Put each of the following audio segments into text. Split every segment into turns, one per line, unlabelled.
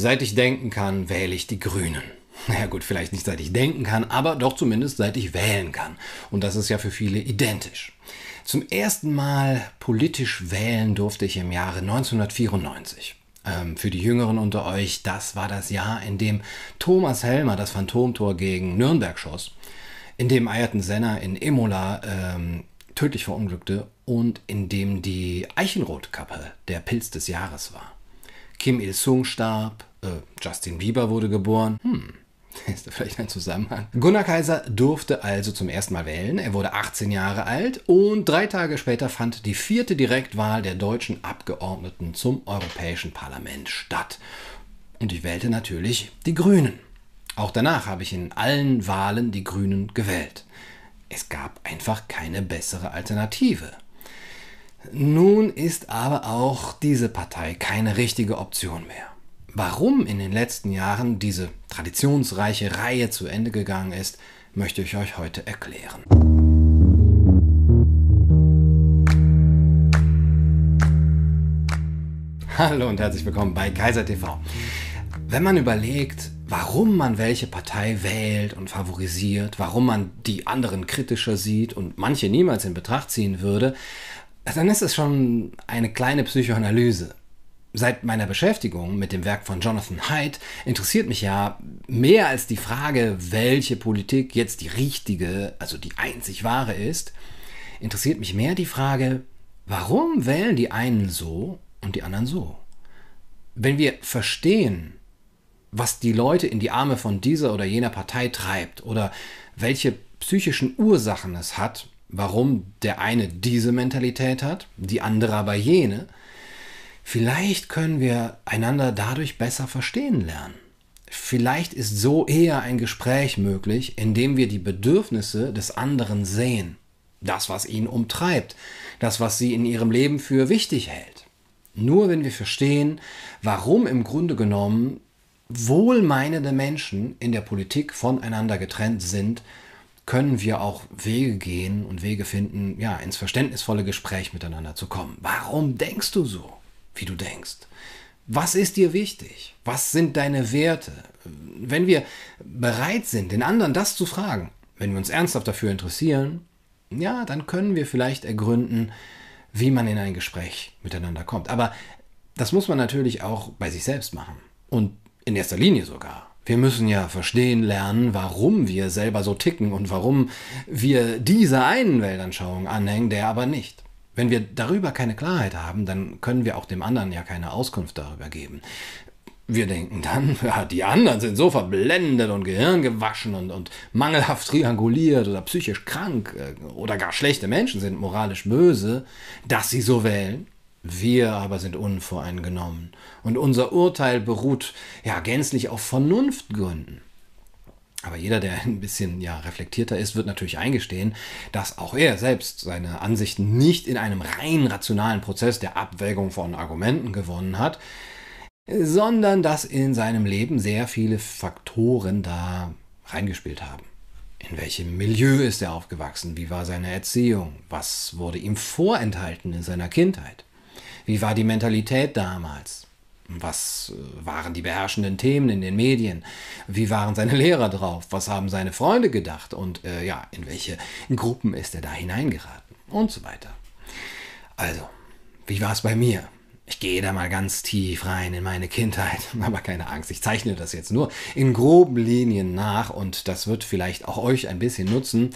Seit ich denken kann, wähle ich die Grünen. Naja gut, vielleicht nicht seit ich denken kann, aber doch zumindest seit ich wählen kann. Und das ist ja für viele identisch. Zum ersten Mal politisch wählen durfte ich im Jahre 1994. Ähm, für die Jüngeren unter euch, das war das Jahr, in dem Thomas Helmer das Phantomtor gegen Nürnberg schoss, in dem Ayrton Senna in Imola ähm, tödlich verunglückte und in dem die Eichenrotkappe der Pilz des Jahres war. Kim Il-sung starb, äh, Justin Bieber wurde geboren. Hm, ist da vielleicht ein Zusammenhang? Gunnar Kaiser durfte also zum ersten Mal wählen. Er wurde 18 Jahre alt und drei Tage später fand die vierte Direktwahl der deutschen Abgeordneten zum Europäischen Parlament statt. Und ich wählte natürlich die Grünen. Auch danach habe ich in allen Wahlen die Grünen gewählt. Es gab einfach keine bessere Alternative. Nun ist aber auch diese Partei keine richtige Option mehr. Warum in den letzten Jahren diese traditionsreiche Reihe zu Ende gegangen ist, möchte ich euch heute erklären. Hallo und herzlich willkommen bei Kaiser TV. Wenn man überlegt, warum man welche Partei wählt und favorisiert, warum man die anderen kritischer sieht und manche niemals in Betracht ziehen würde, dann ist es schon eine kleine Psychoanalyse. Seit meiner Beschäftigung mit dem Werk von Jonathan Haidt interessiert mich ja mehr als die Frage, welche Politik jetzt die richtige, also die einzig wahre ist, interessiert mich mehr die Frage, warum wählen die einen so und die anderen so? Wenn wir verstehen, was die Leute in die Arme von dieser oder jener Partei treibt oder welche psychischen Ursachen es hat, warum der eine diese Mentalität hat, die andere aber jene, vielleicht können wir einander dadurch besser verstehen lernen. Vielleicht ist so eher ein Gespräch möglich, in dem wir die Bedürfnisse des anderen sehen, das, was ihn umtreibt, das, was sie in ihrem Leben für wichtig hält. Nur wenn wir verstehen, warum im Grunde genommen wohlmeinende Menschen in der Politik voneinander getrennt sind, können wir auch Wege gehen und Wege finden, ja, ins verständnisvolle Gespräch miteinander zu kommen. Warum denkst du so, wie du denkst? Was ist dir wichtig? Was sind deine Werte? Wenn wir bereit sind, den anderen das zu fragen, wenn wir uns ernsthaft dafür interessieren, ja, dann können wir vielleicht ergründen, wie man in ein Gespräch miteinander kommt. Aber das muss man natürlich auch bei sich selbst machen. Und in erster Linie sogar. Wir müssen ja verstehen lernen, warum wir selber so ticken und warum wir dieser einen Weltanschauung anhängen, der aber nicht. Wenn wir darüber keine Klarheit haben, dann können wir auch dem anderen ja keine Auskunft darüber geben. Wir denken dann, ja, die anderen sind so verblendet und gehirngewaschen und, und mangelhaft trianguliert oder psychisch krank äh, oder gar schlechte Menschen sind moralisch böse, dass sie so wählen. Wir aber sind unvoreingenommen und unser Urteil beruht ja gänzlich auf Vernunftgründen. Aber jeder, der ein bisschen ja, reflektierter ist, wird natürlich eingestehen, dass auch er selbst seine Ansichten nicht in einem rein rationalen Prozess der Abwägung von Argumenten gewonnen hat, sondern dass in seinem Leben sehr viele Faktoren da reingespielt haben. In welchem Milieu ist er aufgewachsen? Wie war seine Erziehung? Was wurde ihm vorenthalten in seiner Kindheit? Wie war die Mentalität damals? Was äh, waren die beherrschenden Themen in den Medien? Wie waren seine Lehrer drauf? Was haben seine Freunde gedacht? Und äh, ja, in welche Gruppen ist er da hineingeraten? Und so weiter. Also, wie war es bei mir? Ich gehe da mal ganz tief rein in meine Kindheit, aber keine Angst, ich zeichne das jetzt nur in groben Linien nach und das wird vielleicht auch euch ein bisschen nutzen.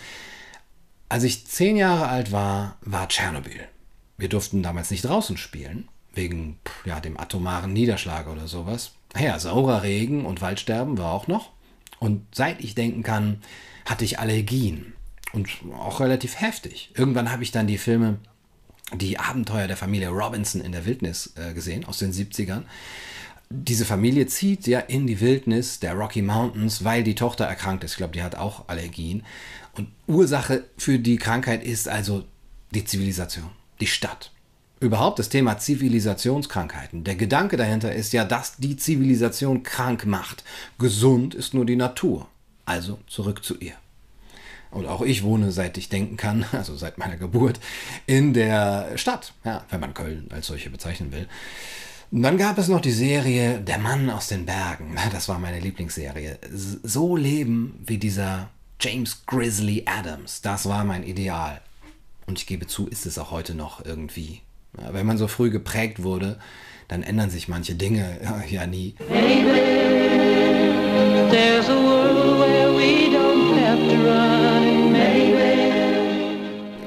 Als ich zehn Jahre alt war, war Tschernobyl. Wir durften damals nicht draußen spielen, wegen ja, dem atomaren Niederschlag oder sowas. Ja, saurer Regen und Waldsterben war auch noch. Und seit ich denken kann, hatte ich Allergien. Und auch relativ heftig. Irgendwann habe ich dann die Filme Die Abenteuer der Familie Robinson in der Wildnis äh, gesehen, aus den 70ern. Diese Familie zieht ja in die Wildnis der Rocky Mountains, weil die Tochter erkrankt ist. Ich glaube, die hat auch Allergien. Und Ursache für die Krankheit ist also die Zivilisation die Stadt. Überhaupt das Thema Zivilisationskrankheiten. Der Gedanke dahinter ist ja, dass die Zivilisation krank macht. Gesund ist nur die Natur. Also zurück zu ihr. Und auch ich wohne, seit ich denken kann, also seit meiner Geburt, in der Stadt, ja, wenn man Köln als solche bezeichnen will. Und dann gab es noch die Serie Der Mann aus den Bergen. Das war meine Lieblingsserie. So leben wie dieser James Grizzly Adams. Das war mein Ideal. Und ich gebe zu, ist es auch heute noch irgendwie. Wenn man so früh geprägt wurde, dann ändern sich manche Dinge ja nie.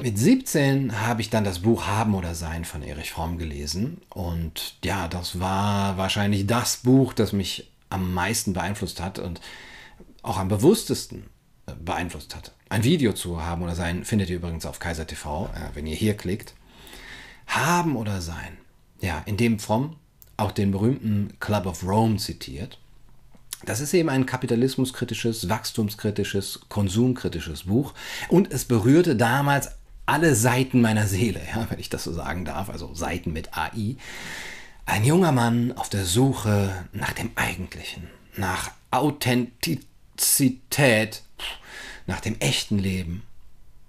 Mit 17 habe ich dann das Buch Haben oder Sein von Erich Fromm gelesen. Und ja, das war wahrscheinlich das Buch, das mich am meisten beeinflusst hat und auch am bewusstesten äh, beeinflusst hat. Ein Video zu Haben oder Sein findet ihr übrigens auf Kaiser TV, äh, wenn ihr hier klickt. Haben oder Sein. Ja, in dem Fromm auch den berühmten Club of Rome zitiert. Das ist eben ein kapitalismuskritisches, wachstumskritisches, konsumkritisches Buch und es berührte damals alle Seiten meiner Seele, ja, wenn ich das so sagen darf, also Seiten mit AI. Ein junger Mann auf der Suche nach dem Eigentlichen, nach Authentizität, nach dem echten Leben.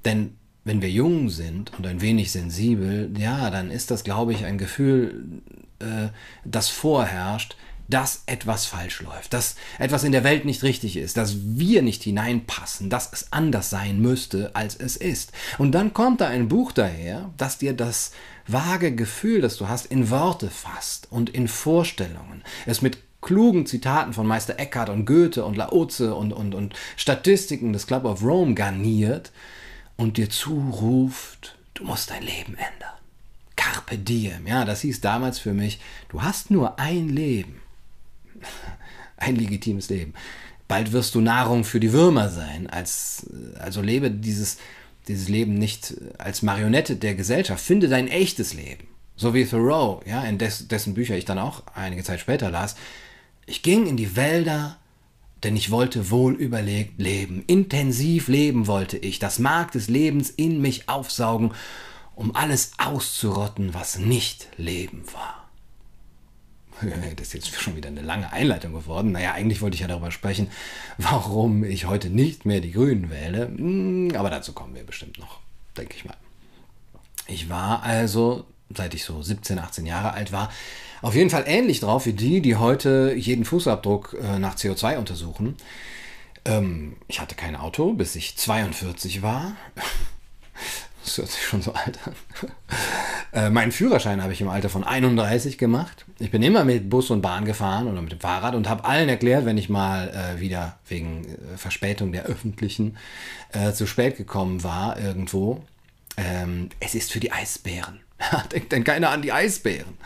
Denn wenn wir jung sind und ein wenig sensibel, ja, dann ist das, glaube ich, ein Gefühl, äh, das vorherrscht, dass etwas falsch läuft, dass etwas in der Welt nicht richtig ist, dass wir nicht hineinpassen, dass es anders sein müsste, als es ist. Und dann kommt da ein Buch daher, das dir das vage Gefühl, das du hast, in Worte fasst und in Vorstellungen, es mit klugen Zitaten von Meister Eckhart und Goethe und Laoze und, und, und Statistiken des Club of Rome garniert und dir zuruft, du musst dein Leben ändern. Carpe diem, ja, das hieß damals für mich, du hast nur ein Leben. Ein legitimes Leben. Bald wirst du Nahrung für die Würmer sein. Als, also lebe dieses, dieses Leben nicht als Marionette der Gesellschaft. Finde dein echtes Leben. So wie Thoreau, ja, in des, dessen Bücher ich dann auch einige Zeit später las. Ich ging in die Wälder, denn ich wollte wohl überlegt leben. Intensiv leben wollte ich, das Mark des Lebens in mich aufsaugen, um alles auszurotten, was nicht Leben war. Das ist jetzt schon wieder eine lange Einleitung geworden. Naja, eigentlich wollte ich ja darüber sprechen, warum ich heute nicht mehr die Grünen wähle. Hm, aber dazu kommen wir bestimmt noch, denke ich mal. Ich war also, seit ich so 17, 18 Jahre alt war, auf jeden Fall ähnlich drauf wie die, die heute jeden Fußabdruck äh, nach CO2 untersuchen. Ähm, ich hatte kein Auto, bis ich 42 war. Das hört sich schon so alt an. Äh, meinen Führerschein habe ich im Alter von 31 gemacht. Ich bin immer mit Bus und Bahn gefahren oder mit dem Fahrrad und habe allen erklärt, wenn ich mal äh, wieder wegen äh, Verspätung der öffentlichen äh, zu spät gekommen war irgendwo. Ähm, es ist für die Eisbären. Denkt denn keiner an die Eisbären.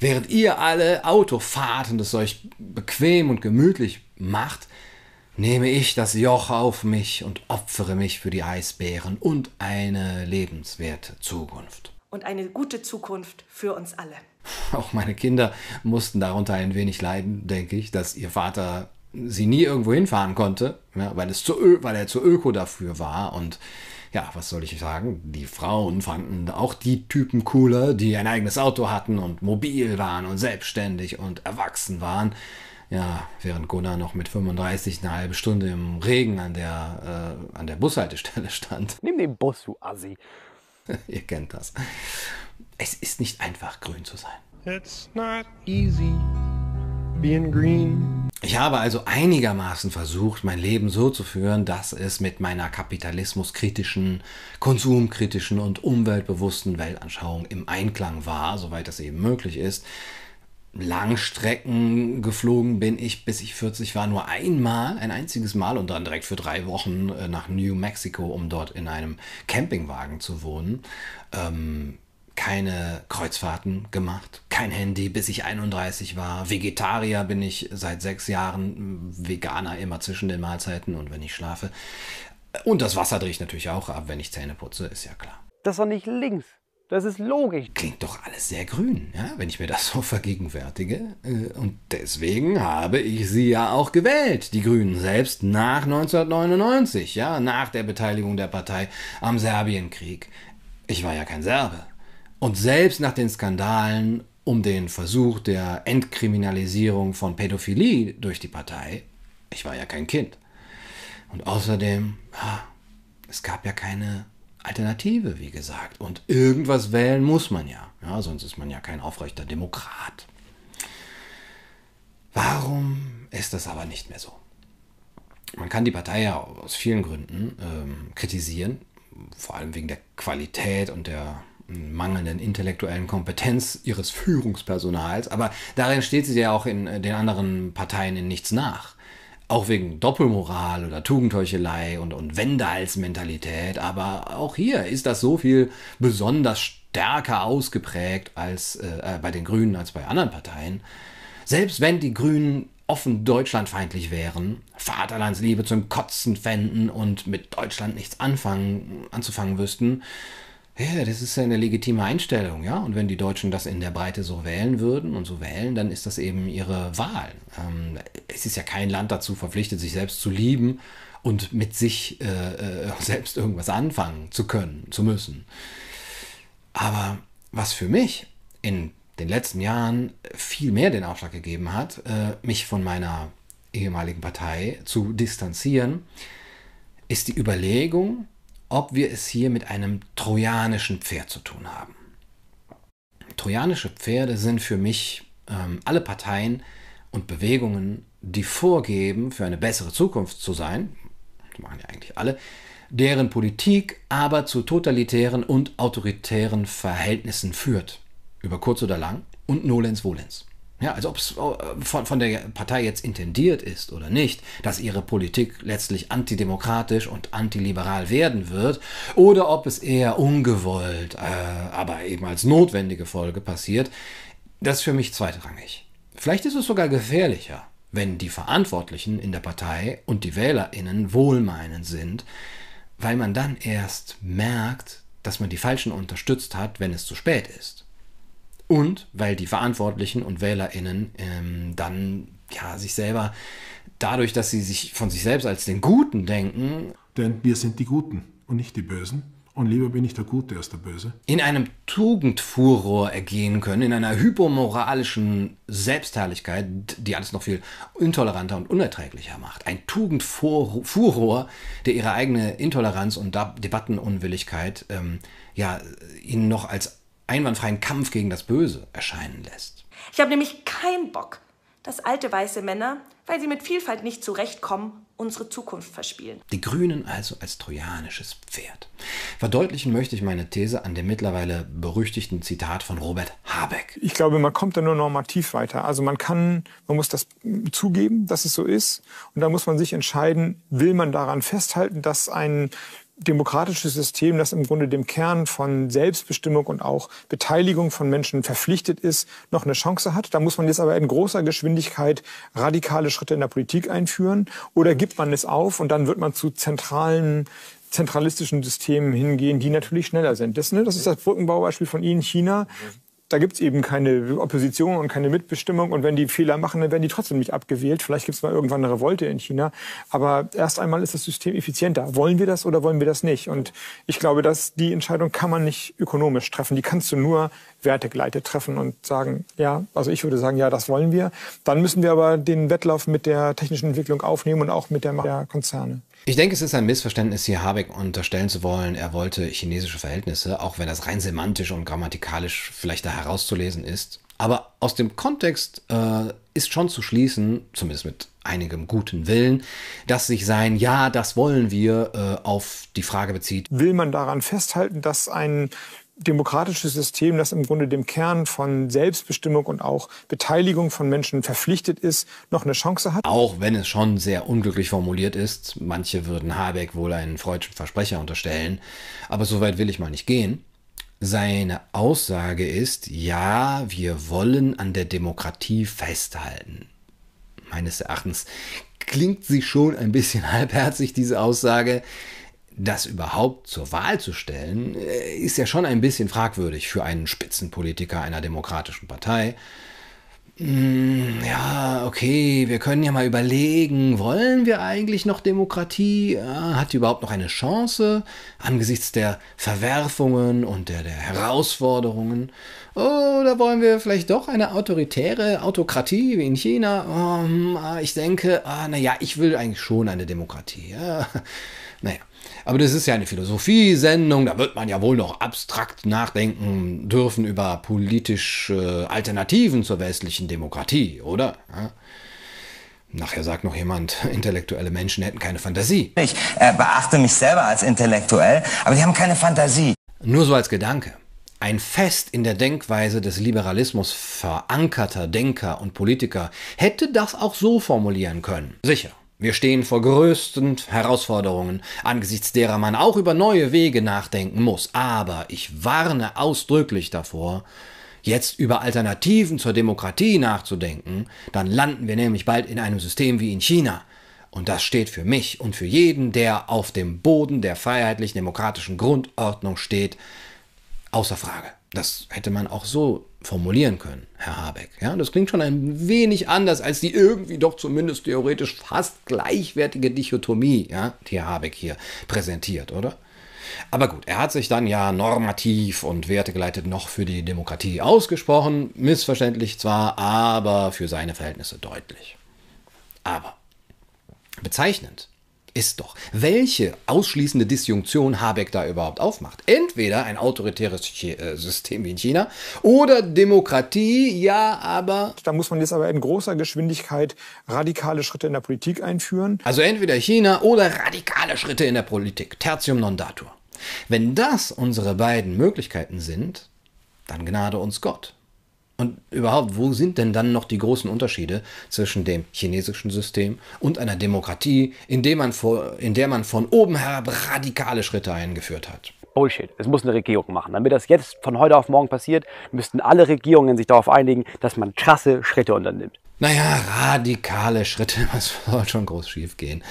Während ihr alle Auto fahrt und es euch bequem und gemütlich macht, nehme ich das Joch auf mich und opfere mich für die Eisbären und eine lebenswerte Zukunft.
Und eine gute Zukunft für uns alle.
Auch meine Kinder mussten darunter ein wenig leiden, denke ich, dass ihr Vater sie nie irgendwo hinfahren konnte, ja, weil, es zu, weil er zu öko dafür war. Und ja, was soll ich sagen? Die Frauen fanden auch die Typen cooler, die ein eigenes Auto hatten und mobil waren und selbstständig und erwachsen waren. Ja, während Gunnar noch mit 35 eine halbe Stunde im Regen an der, äh, an der Bushaltestelle stand.
Nimm den Bus, du Assi.
Ihr kennt das. Es ist nicht einfach, grün zu sein.
It's not easy being green.
Ich habe also einigermaßen versucht, mein Leben so zu führen, dass es mit meiner kapitalismuskritischen, konsumkritischen und umweltbewussten Weltanschauung im Einklang war, soweit das eben möglich ist. Langstrecken geflogen bin ich, bis ich 40 war, nur einmal, ein einziges Mal und dann direkt für drei Wochen äh, nach New Mexico, um dort in einem Campingwagen zu wohnen. Ähm, keine Kreuzfahrten gemacht, kein Handy, bis ich 31 war. Vegetarier bin ich seit sechs Jahren, Veganer immer zwischen den Mahlzeiten und wenn ich schlafe. Und das Wasser drehe ich natürlich auch ab, wenn ich Zähne putze, ist ja klar.
Das ist doch nicht links. Das ist logisch.
Klingt doch alles sehr grün, ja, wenn ich mir das so vergegenwärtige. Äh, und deswegen habe ich sie ja auch gewählt, die Grünen selbst nach 1999, ja, nach der Beteiligung der Partei am Serbienkrieg. Ich war ja kein Serbe. Und selbst nach den Skandalen um den Versuch der Entkriminalisierung von Pädophilie durch die Partei, ich war ja kein Kind. Und außerdem, es gab ja keine Alternative, wie gesagt. Und irgendwas wählen muss man ja. ja. Sonst ist man ja kein aufrechter Demokrat. Warum ist das aber nicht mehr so? Man kann die Partei ja aus vielen Gründen ähm, kritisieren, vor allem wegen der Qualität und der mangelnden intellektuellen Kompetenz ihres Führungspersonals, aber darin steht sie ja auch in äh, den anderen Parteien in nichts nach. Auch wegen Doppelmoral oder Tugendheuchelei und, und Wendehals-Mentalität, aber auch hier ist das so viel besonders stärker ausgeprägt als äh, bei den Grünen als bei anderen Parteien. Selbst wenn die Grünen offen deutschlandfeindlich wären, Vaterlandsliebe zum Kotzen fänden und mit Deutschland nichts anfangen, anzufangen wüssten, ja, das ist ja eine legitime Einstellung, ja. Und wenn die Deutschen das in der Breite so wählen würden und so wählen, dann ist das eben ihre Wahl. Ähm, es ist ja kein Land dazu verpflichtet, sich selbst zu lieben und mit sich äh, äh, selbst irgendwas anfangen zu können, zu müssen. Aber was für mich in den letzten Jahren viel mehr den Aufschlag gegeben hat, äh, mich von meiner ehemaligen Partei zu distanzieren, ist die Überlegung, ob wir es hier mit einem trojanischen Pferd zu tun haben. Trojanische Pferde sind für mich ähm, alle Parteien und Bewegungen, die vorgeben, für eine bessere Zukunft zu sein, das machen ja eigentlich alle, deren Politik aber zu totalitären und autoritären Verhältnissen führt, über kurz oder lang und nolens volens. Ja, als ob es äh, von, von der Partei jetzt intendiert ist oder nicht, dass ihre Politik letztlich antidemokratisch und antiliberal werden wird, oder ob es eher ungewollt, äh, aber eben als notwendige Folge passiert, das ist für mich zweitrangig. Vielleicht ist es sogar gefährlicher, wenn die Verantwortlichen in der Partei und die WählerInnen wohlmeinend sind, weil man dann erst merkt, dass man die Falschen unterstützt hat, wenn es zu spät ist und weil die Verantwortlichen und WählerInnen ähm, dann ja, sich selber dadurch, dass sie sich von sich selbst als den Guten denken.
Denn wir sind die Guten und nicht die Bösen. Und lieber bin ich der Gute als der Böse.
In einem Tugendfuror ergehen können, in einer hypomoralischen Selbstherrlichkeit, die alles noch viel intoleranter und unerträglicher macht. Ein Tugendfuror, der ihre eigene Intoleranz und Debattenunwilligkeit ähm, ja, ihnen noch als einwandfreien Kampf gegen das Böse erscheinen lässt.
Ich habe nämlich keinen Bock, dass alte weiße Männer, weil sie mit Vielfalt nicht zurechtkommen, unsere Zukunft verspielen.
Die Grünen also als trojanisches Pferd. Verdeutlichen möchte ich meine These an dem mittlerweile berüchtigten Zitat von Robert Habeck.
Ich glaube, man kommt da nur normativ weiter. Also man kann, man muss das zugeben, dass es so ist. Und da muss man sich entscheiden, will man daran festhalten, dass ein demokratisches System, das im Grunde dem Kern von Selbstbestimmung und auch Beteiligung von Menschen verpflichtet ist, noch eine Chance hat. Da muss man jetzt aber in großer Geschwindigkeit radikale Schritte in der Politik einführen. Oder gibt man es auf und dann wird man zu zentralen zentralistischen Systemen hingehen, die natürlich schneller sind. Das, ne, das ist das Brückenbaubeispiel von Ihnen, China da gibt's eben keine Opposition und keine Mitbestimmung. Und wenn die Fehler machen, dann werden die trotzdem nicht abgewählt. Vielleicht gibt's mal irgendwann eine Revolte in China. Aber erst einmal ist das System effizienter. Wollen wir das oder wollen wir das nicht? Und ich glaube, dass die Entscheidung kann man nicht ökonomisch treffen. Die kannst du nur wertegleitet treffen und sagen, ja, also ich würde sagen, ja, das wollen wir. Dann müssen wir aber den Wettlauf mit der technischen Entwicklung aufnehmen und auch mit der, der Konzerne.
Ich denke, es ist ein Missverständnis, hier Habeck unterstellen zu wollen, er wollte chinesische Verhältnisse, auch wenn das rein semantisch und grammatikalisch vielleicht da herauszulesen ist. Aber aus dem Kontext äh, ist schon zu schließen, zumindest mit einigem guten Willen, dass sich sein Ja, das wollen wir äh, auf die Frage bezieht.
Will man daran festhalten, dass ein demokratisches System, das im Grunde dem Kern von Selbstbestimmung und auch Beteiligung von Menschen verpflichtet ist, noch eine Chance hat?
Auch wenn es schon sehr unglücklich formuliert ist. Manche würden Habeck wohl einen freudschen Versprecher unterstellen. Aber so weit will ich mal nicht gehen. Seine Aussage ist, ja, wir wollen an der Demokratie festhalten. Meines Erachtens klingt sie schon ein bisschen halbherzig, diese Aussage das überhaupt zur Wahl zu stellen, äh, ist ja schon ein bisschen fragwürdig für einen Spitzenpolitiker einer demokratischen Partei. Hm, ja, okay, wir können ja mal überlegen, wollen wir eigentlich noch Demokratie? Hat die überhaupt noch eine Chance angesichts der Verwerfungen und der, der Herausforderungen? Oder wollen wir vielleicht doch eine autoritäre Autokratie wie in China? Um, ich denke, ah, naja, ich will eigentlich schon eine Demokratie. Ja. Aber das ist ja eine Philosophiesendung, da wird man ja wohl noch abstrakt nachdenken dürfen über politische Alternativen zur westlichen Demokratie, oder? Ja. Nachher sagt noch jemand, intellektuelle Menschen hätten keine Fantasie.
Ich äh, beachte mich selber als intellektuell, aber sie haben keine Fantasie.
Nur so als Gedanke. Ein fest in der Denkweise des Liberalismus verankerter Denker und Politiker hätte das auch so formulieren können. Sicher, wir stehen vor größten Herausforderungen, angesichts derer man auch über neue Wege nachdenken muss. Aber ich warne ausdrücklich davor, jetzt über Alternativen zur Demokratie nachzudenken, dann landen wir nämlich bald in einem System wie in China. Und das steht für mich und für jeden, der auf dem Boden der freiheitlich-demokratischen Grundordnung steht, außer Frage. Das hätte man auch so formulieren können, Herr Habeck. Ja, das klingt schon ein wenig anders als die irgendwie doch zumindest theoretisch fast gleichwertige Dichotomie, ja, die Herr Habeck hier präsentiert, oder? Aber gut, er hat sich dann ja normativ und wertegeleitet noch für die Demokratie ausgesprochen, missverständlich zwar, aber für seine Verhältnisse deutlich. Aber bezeichnend ist doch, welche ausschließende Disjunktion Habeck da überhaupt aufmacht. Entweder ein autoritäres äh, System wie in China oder Demokratie, ja, aber.
Da muss man jetzt aber in großer Geschwindigkeit radikale Schritte in der Politik einführen.
Also entweder China oder radikale Schritte in der Politik. Tertium non datur. Wenn das unsere beiden Möglichkeiten sind, dann gnade uns Gott. Und überhaupt, wo sind denn dann noch die großen Unterschiede zwischen dem chinesischen System und einer Demokratie, in, der man, vor, in der man von oben herab radikale Schritte eingeführt hat?
Bullshit. Es muss eine Regierung machen. Damit das jetzt von heute auf morgen passiert, müssten alle Regierungen sich darauf einigen, dass man krasse Schritte unternimmt.
Naja, radikale Schritte, was soll schon groß schief gehen?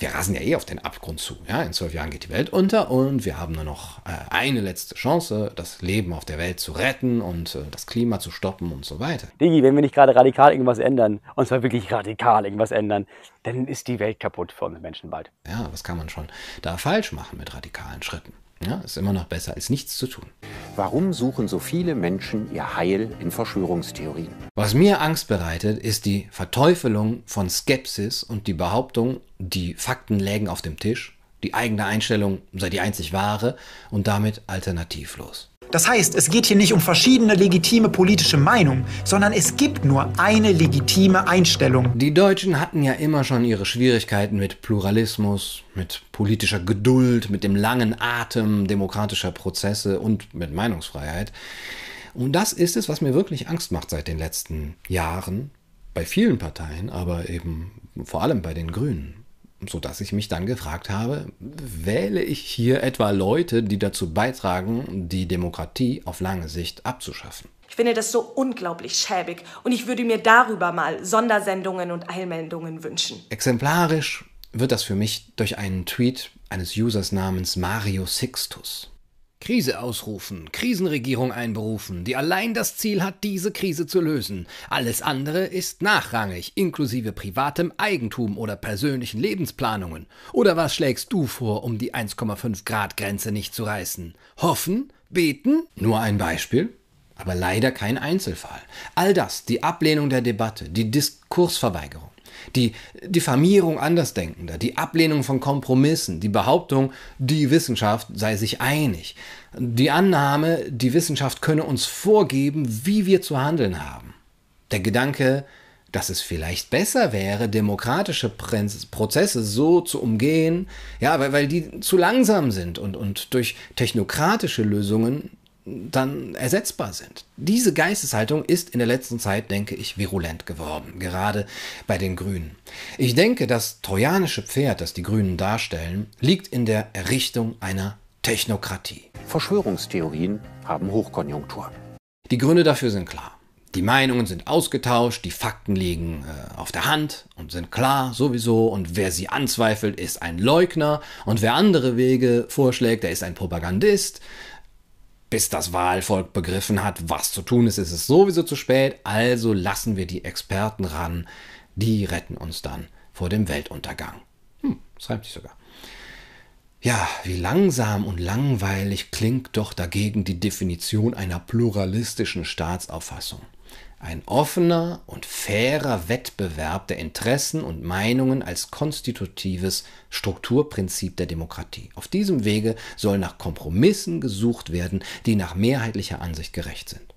Wir rasen ja eh auf den Abgrund zu. Ja? In zwölf Jahren geht die Welt unter und wir haben nur noch äh, eine letzte Chance, das Leben auf der Welt zu retten und äh, das Klima zu stoppen und so weiter.
Digi, wenn wir nicht gerade radikal irgendwas ändern, und zwar wirklich radikal irgendwas ändern, dann ist die Welt kaputt für uns Menschen bald.
Ja, was kann man schon da falsch machen mit radikalen Schritten? Ja, ist immer noch besser als nichts zu tun.
Warum suchen so viele Menschen ihr Heil in Verschwörungstheorien?
Was mir Angst bereitet, ist die Verteufelung von Skepsis und die Behauptung, die Fakten lägen auf dem Tisch, die eigene Einstellung sei die einzig wahre und damit alternativlos.
Das heißt, es geht hier nicht um verschiedene legitime politische Meinungen, sondern es gibt nur eine legitime Einstellung.
Die Deutschen hatten ja immer schon ihre Schwierigkeiten mit Pluralismus, mit politischer Geduld, mit dem langen Atem demokratischer Prozesse und mit Meinungsfreiheit. Und das ist es, was mir wirklich Angst macht seit den letzten Jahren, bei vielen Parteien, aber eben vor allem bei den Grünen sodass ich mich dann gefragt habe, wähle ich hier etwa Leute, die dazu beitragen, die Demokratie auf lange Sicht abzuschaffen?
Ich finde das so unglaublich schäbig und ich würde mir darüber mal Sondersendungen und Eilmeldungen wünschen.
Exemplarisch wird das für mich durch einen Tweet eines Users namens Mario Sixtus. Krise ausrufen, Krisenregierung einberufen, die allein das Ziel hat, diese Krise zu lösen. Alles andere ist nachrangig, inklusive privatem Eigentum oder persönlichen Lebensplanungen. Oder was schlägst du vor, um die 1,5 Grad Grenze nicht zu reißen? Hoffen? Beten? Nur ein Beispiel? Aber leider kein Einzelfall. All das, die Ablehnung der Debatte, die Diskursverweigerung, die Diffamierung Andersdenkender, die Ablehnung von Kompromissen, die Behauptung, die Wissenschaft sei sich einig, die Annahme, die Wissenschaft könne uns vorgeben, wie wir zu handeln haben. Der Gedanke, dass es vielleicht besser wäre, demokratische Prozesse so zu umgehen, ja, weil, weil die zu langsam sind und, und durch technokratische Lösungen dann ersetzbar sind. Diese Geisteshaltung ist in der letzten Zeit, denke ich, virulent geworden, gerade bei den Grünen. Ich denke, das trojanische Pferd, das die Grünen darstellen, liegt in der Errichtung einer Technokratie.
Verschwörungstheorien haben Hochkonjunktur.
Die Gründe dafür sind klar. Die Meinungen sind ausgetauscht, die Fakten liegen äh, auf der Hand und sind klar sowieso und wer sie anzweifelt, ist ein Leugner und wer andere Wege vorschlägt, der ist ein Propagandist bis das Wahlvolk begriffen hat, was zu tun ist, ist es sowieso zu spät. Also lassen wir die Experten ran. Die retten uns dann vor dem Weltuntergang. Hm, das reimt sich sogar. Ja, wie langsam und langweilig klingt doch dagegen die Definition einer pluralistischen Staatsauffassung. Ein offener und fairer Wettbewerb der Interessen und Meinungen als konstitutives Strukturprinzip der Demokratie. Auf diesem Wege soll nach Kompromissen gesucht werden, die nach mehrheitlicher Ansicht gerecht sind.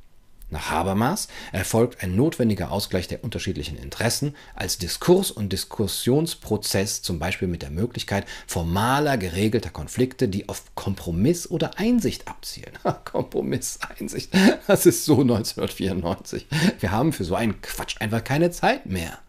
Nach Habermas erfolgt ein notwendiger Ausgleich der unterschiedlichen Interessen als Diskurs- und Diskussionsprozess, zum Beispiel mit der Möglichkeit formaler, geregelter Konflikte, die auf Kompromiss oder Einsicht abzielen. Kompromiss, Einsicht, das ist so 1994. Wir haben für so einen Quatsch einfach keine Zeit mehr.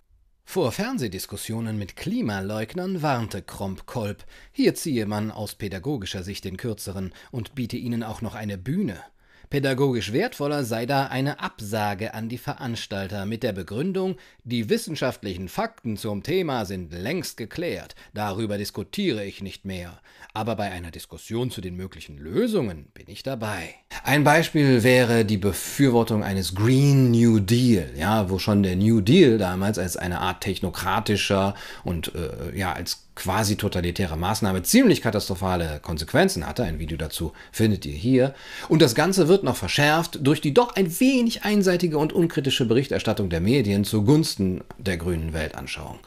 Vor Fernsehdiskussionen mit Klimaleugnern warnte Kromp-Kolb, hier ziehe man aus pädagogischer Sicht den Kürzeren und biete ihnen auch noch eine Bühne. Pädagogisch wertvoller sei da eine Absage an die Veranstalter mit der Begründung, die wissenschaftlichen Fakten zum Thema sind längst geklärt, darüber diskutiere ich nicht mehr. Aber bei einer Diskussion zu den möglichen Lösungen bin ich dabei. Ein Beispiel wäre die Befürwortung eines Green New Deal, ja, wo schon der New Deal damals als eine Art technokratischer und äh, ja, als quasi totalitäre Maßnahme ziemlich katastrophale Konsequenzen hatte. Ein Video dazu findet ihr hier. Und das Ganze wird noch verschärft durch die doch ein wenig einseitige und unkritische Berichterstattung der Medien zugunsten der grünen Weltanschauung.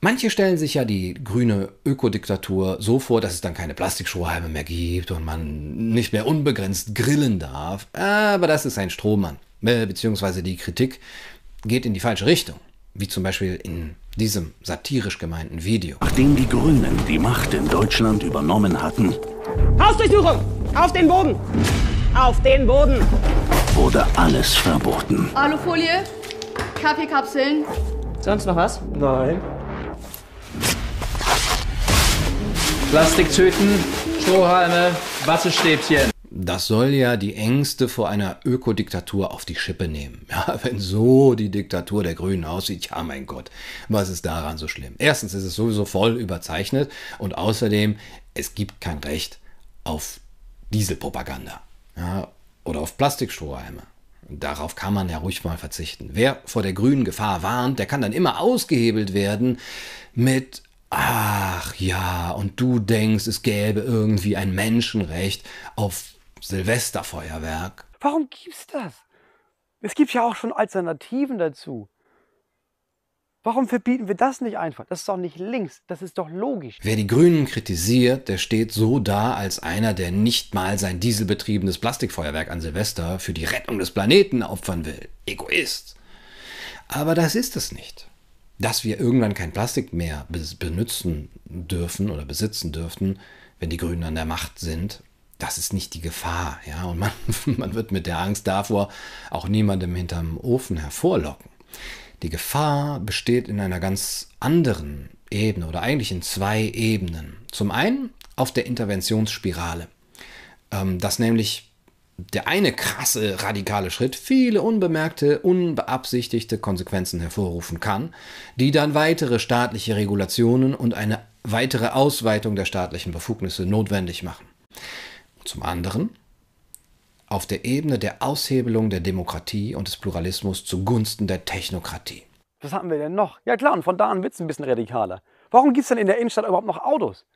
Manche stellen sich ja die grüne Ökodiktatur so vor, dass es dann keine Plastikstrohhalme mehr gibt und man nicht mehr unbegrenzt grillen darf. Aber das ist ein Strohmann. Beziehungsweise die Kritik geht in die falsche Richtung. Wie zum Beispiel in diesem satirisch gemeinten Video.
Nachdem die Grünen die Macht in Deutschland übernommen hatten,
Hausdurchsuchung! Auf den Boden! Auf den Boden!
wurde alles verboten.
Alufolie, Kaffeekapseln.
Sonst noch was?
Nein. Plastiktüten, Strohhalme, Wasserstäbchen.
Das soll ja die Ängste vor einer Ökodiktatur auf die Schippe nehmen. Ja, wenn so die Diktatur der Grünen aussieht, ja mein Gott, was ist daran so schlimm? Erstens ist es sowieso voll überzeichnet und außerdem, es gibt kein Recht auf Dieselpropaganda ja, oder auf Plastikstrohhalme. Darauf kann man ja ruhig mal verzichten. Wer vor der grünen Gefahr warnt, der kann dann immer ausgehebelt werden mit Ach ja, und du denkst, es gäbe irgendwie ein Menschenrecht auf Silvesterfeuerwerk.
Warum gibt's das? Es gibt ja auch schon Alternativen dazu. Warum verbieten wir das nicht einfach? Das ist doch nicht links, das ist doch logisch.
Wer die Grünen kritisiert, der steht so da als einer, der nicht mal sein dieselbetriebenes Plastikfeuerwerk an Silvester für die Rettung des Planeten opfern will. Egoist. Aber das ist es nicht dass wir irgendwann kein Plastik mehr benutzen dürfen oder besitzen dürften, wenn die Grünen an der Macht sind, das ist nicht die Gefahr. Ja? Und man, man wird mit der Angst davor auch niemandem hinterm Ofen hervorlocken. Die Gefahr besteht in einer ganz anderen Ebene oder eigentlich in zwei Ebenen. Zum einen auf der Interventionsspirale, ähm, dass nämlich der eine krasse radikale Schritt viele unbemerkte, unbeabsichtigte Konsequenzen hervorrufen kann, die dann weitere staatliche Regulationen und eine weitere Ausweitung der staatlichen Befugnisse notwendig machen. Zum anderen auf der Ebene der Aushebelung der Demokratie und des Pluralismus zugunsten der Technokratie.
Was hatten wir denn noch? Ja klar, und von da an wird es ein bisschen radikaler. Warum gibt es denn in der Innenstadt überhaupt noch Autos?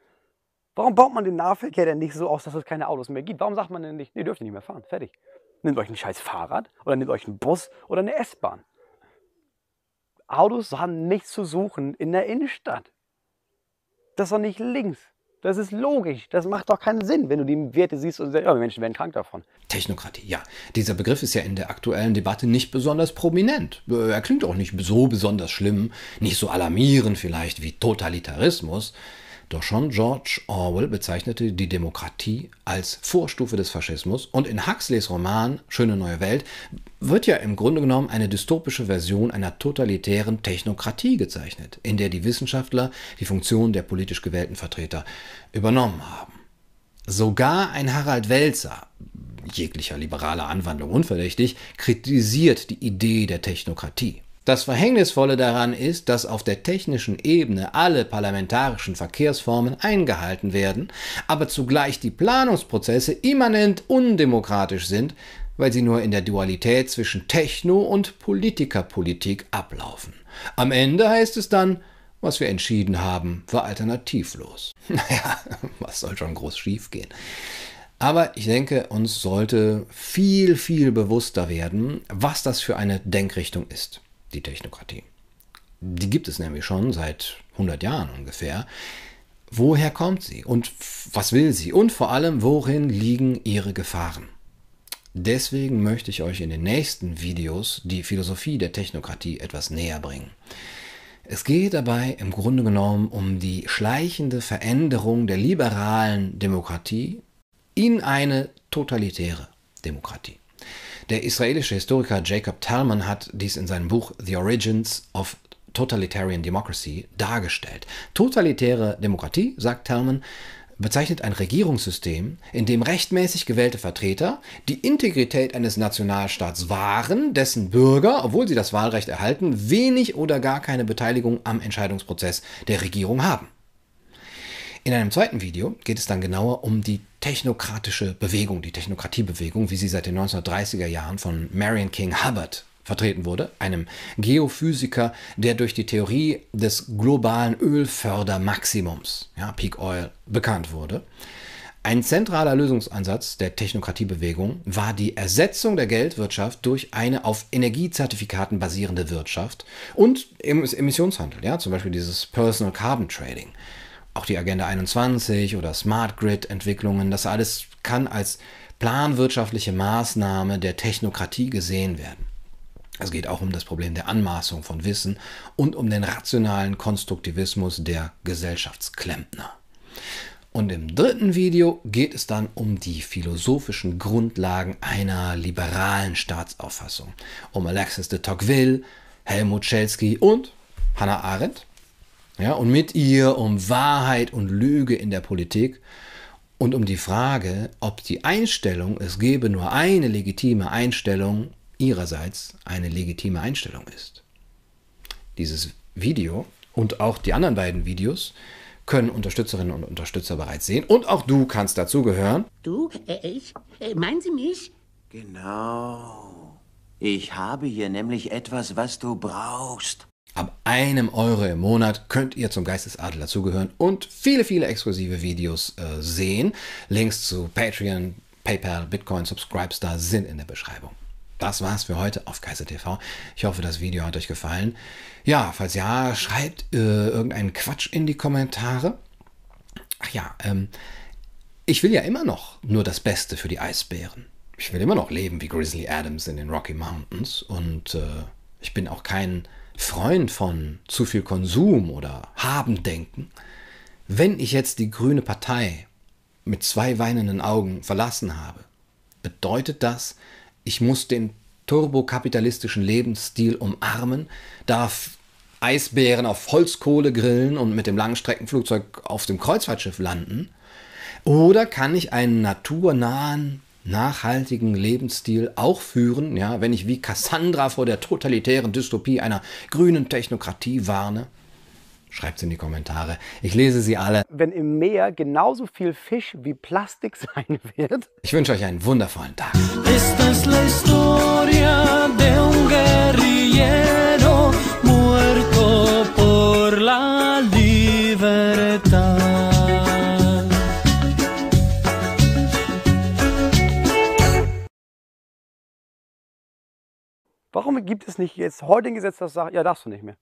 Warum baut man den Nahverkehr denn nicht so aus, dass es keine Autos mehr gibt? Warum sagt man denn nicht, ihr dürft nicht mehr fahren, fertig. Nehmt euch ein scheiß Fahrrad oder nehmt euch einen Bus oder eine S-Bahn. Autos haben nichts zu suchen in der Innenstadt. Das ist doch nicht links. Das ist logisch. Das macht doch keinen Sinn, wenn du die Werte siehst und sagst, ja, die Menschen werden krank davon.
Technokratie, ja. Dieser Begriff ist ja in der aktuellen Debatte nicht besonders prominent. Er klingt auch nicht so besonders schlimm, nicht so alarmierend vielleicht wie Totalitarismus. Doch schon George Orwell bezeichnete die Demokratie als Vorstufe des Faschismus und in Huxleys Roman Schöne neue Welt wird ja im Grunde genommen eine dystopische Version einer totalitären Technokratie gezeichnet, in der die Wissenschaftler die Funktion der politisch gewählten Vertreter übernommen haben. Sogar ein Harald Welzer, jeglicher liberaler Anwandlung unverdächtig, kritisiert die Idee der Technokratie. Das Verhängnisvolle daran ist, dass auf der technischen Ebene alle parlamentarischen Verkehrsformen eingehalten werden, aber zugleich die Planungsprozesse immanent undemokratisch sind, weil sie nur in der Dualität zwischen Techno- und Politikerpolitik ablaufen. Am Ende heißt es dann, was wir entschieden haben, war alternativlos. Naja, was soll schon groß schiefgehen? Aber ich denke, uns sollte viel, viel bewusster werden, was das für eine Denkrichtung ist, die Technokratie. Die gibt es nämlich schon seit 100 Jahren ungefähr. Woher kommt sie und was will sie und vor allem, worin liegen ihre Gefahren? Deswegen möchte ich euch in den nächsten Videos die Philosophie der Technokratie etwas näher bringen. Es geht dabei im Grunde genommen um die schleichende Veränderung der liberalen Demokratie in eine totalitäre Demokratie. Der israelische Historiker Jacob Talman hat dies in seinem Buch The Origins of Totalitarian Democracy dargestellt. Totalitäre Demokratie, sagt Talman, bezeichnet ein Regierungssystem, in dem rechtmäßig gewählte Vertreter die Integrität eines Nationalstaats wahren, dessen Bürger, obwohl sie das Wahlrecht erhalten, wenig oder gar keine Beteiligung am Entscheidungsprozess der Regierung haben. In einem zweiten Video geht es dann genauer um die technokratische Bewegung, die Technokratiebewegung, wie sie seit den 1930er Jahren von Marion King Hubbard vertreten wurde, einem Geophysiker, der durch die Theorie des globalen Ölfördermaximums, ja, Peak Oil, bekannt wurde. Ein zentraler Lösungsansatz der Technokratiebewegung war die Ersetzung der Geldwirtschaft durch eine auf Energiezertifikaten basierende Wirtschaft und Emissionshandel, ja, zum Beispiel dieses Personal Carbon Trading. Auch die Agenda 21 oder Smart Grid Entwicklungen, das alles kann als planwirtschaftliche Maßnahme der Technokratie gesehen werden. Es geht auch um das Problem der Anmaßung von Wissen und um den rationalen Konstruktivismus der Gesellschaftsklempner. Und im dritten Video geht es dann um die philosophischen Grundlagen einer liberalen Staatsauffassung. Um Alexis de Tocqueville, Helmut Schelsky und Hannah Arendt. Ja, und mit ihr um Wahrheit und Lüge in der Politik und um die Frage, ob die Einstellung, es gebe nur eine legitime Einstellung ihrerseits eine legitime Einstellung ist. Dieses Video und auch die anderen beiden Videos können Unterstützerinnen und Unterstützer bereits sehen und auch du kannst dazugehören.
Du? Äh, ich? Äh, meinen Sie mich?
Genau. Ich habe hier nämlich etwas, was du brauchst.
Ab einem Euro im Monat könnt ihr zum Geistesadel dazugehören und viele, viele exklusive Videos äh, sehen. Links zu Patreon, PayPal, Bitcoin, Subscribestar sind in der Beschreibung das war's für heute auf Kaiser TV. Ich hoffe, das Video hat euch gefallen. Ja, falls ja, schreibt äh, irgendeinen Quatsch in die Kommentare. Ach ja, ähm, ich will ja immer noch nur das Beste für die Eisbären. Ich will immer noch leben wie Grizzly Adams in den Rocky Mountains und äh, ich bin auch kein Freund von zu viel Konsum oder Habendenken. Wenn ich jetzt die grüne Partei mit zwei weinenden Augen verlassen habe, bedeutet das, ich muss den turbokapitalistischen Lebensstil umarmen, darf Eisbären auf Holzkohle grillen und mit dem Langstreckenflugzeug auf dem Kreuzfahrtschiff landen? Oder kann ich einen naturnahen, nachhaltigen Lebensstil auch führen, ja, wenn ich wie Cassandra vor der totalitären Dystopie einer grünen Technokratie warne? Schreibt es in die Kommentare. Ich lese sie alle.
Wenn im Meer genauso viel Fisch wie Plastik sein wird.
Ich wünsche euch einen wundervollen Tag.
Warum gibt es nicht jetzt heute ein Gesetz, das sagt, ja, darfst du nicht mehr?